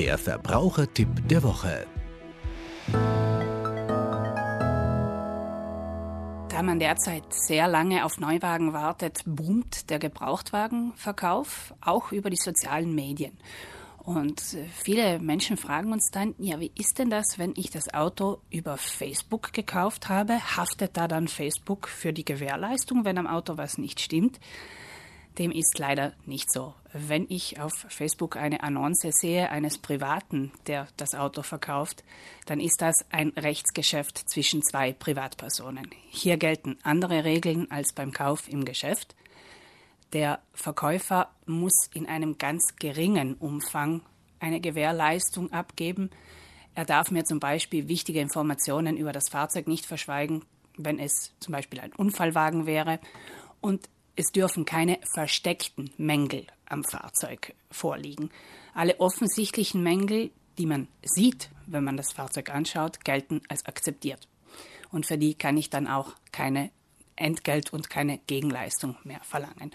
Der Verbrauchertipp der Woche. Da man derzeit sehr lange auf Neuwagen wartet, boomt der Gebrauchtwagenverkauf auch über die sozialen Medien. Und viele Menschen fragen uns dann, ja, wie ist denn das, wenn ich das Auto über Facebook gekauft habe? Haftet da dann Facebook für die Gewährleistung, wenn am Auto was nicht stimmt? Dem ist leider nicht so. Wenn ich auf Facebook eine Annonce sehe eines Privaten, der das Auto verkauft, dann ist das ein Rechtsgeschäft zwischen zwei Privatpersonen. Hier gelten andere Regeln als beim Kauf im Geschäft. Der Verkäufer muss in einem ganz geringen Umfang eine Gewährleistung abgeben. Er darf mir zum Beispiel wichtige Informationen über das Fahrzeug nicht verschweigen, wenn es zum Beispiel ein Unfallwagen wäre. Und es dürfen keine versteckten Mängel am Fahrzeug vorliegen. Alle offensichtlichen Mängel, die man sieht, wenn man das Fahrzeug anschaut, gelten als akzeptiert. Und für die kann ich dann auch keine Entgelt und keine Gegenleistung mehr verlangen.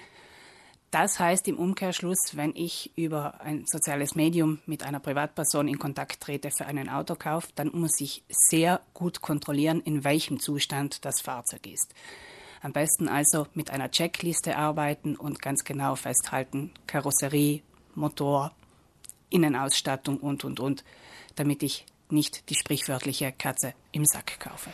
Das heißt im Umkehrschluss, wenn ich über ein soziales Medium mit einer Privatperson in Kontakt trete für einen Autokauf, dann muss ich sehr gut kontrollieren, in welchem Zustand das Fahrzeug ist. Am besten also mit einer Checkliste arbeiten und ganz genau festhalten, Karosserie, Motor, Innenausstattung und, und, und, damit ich nicht die sprichwörtliche Katze im Sack kaufe.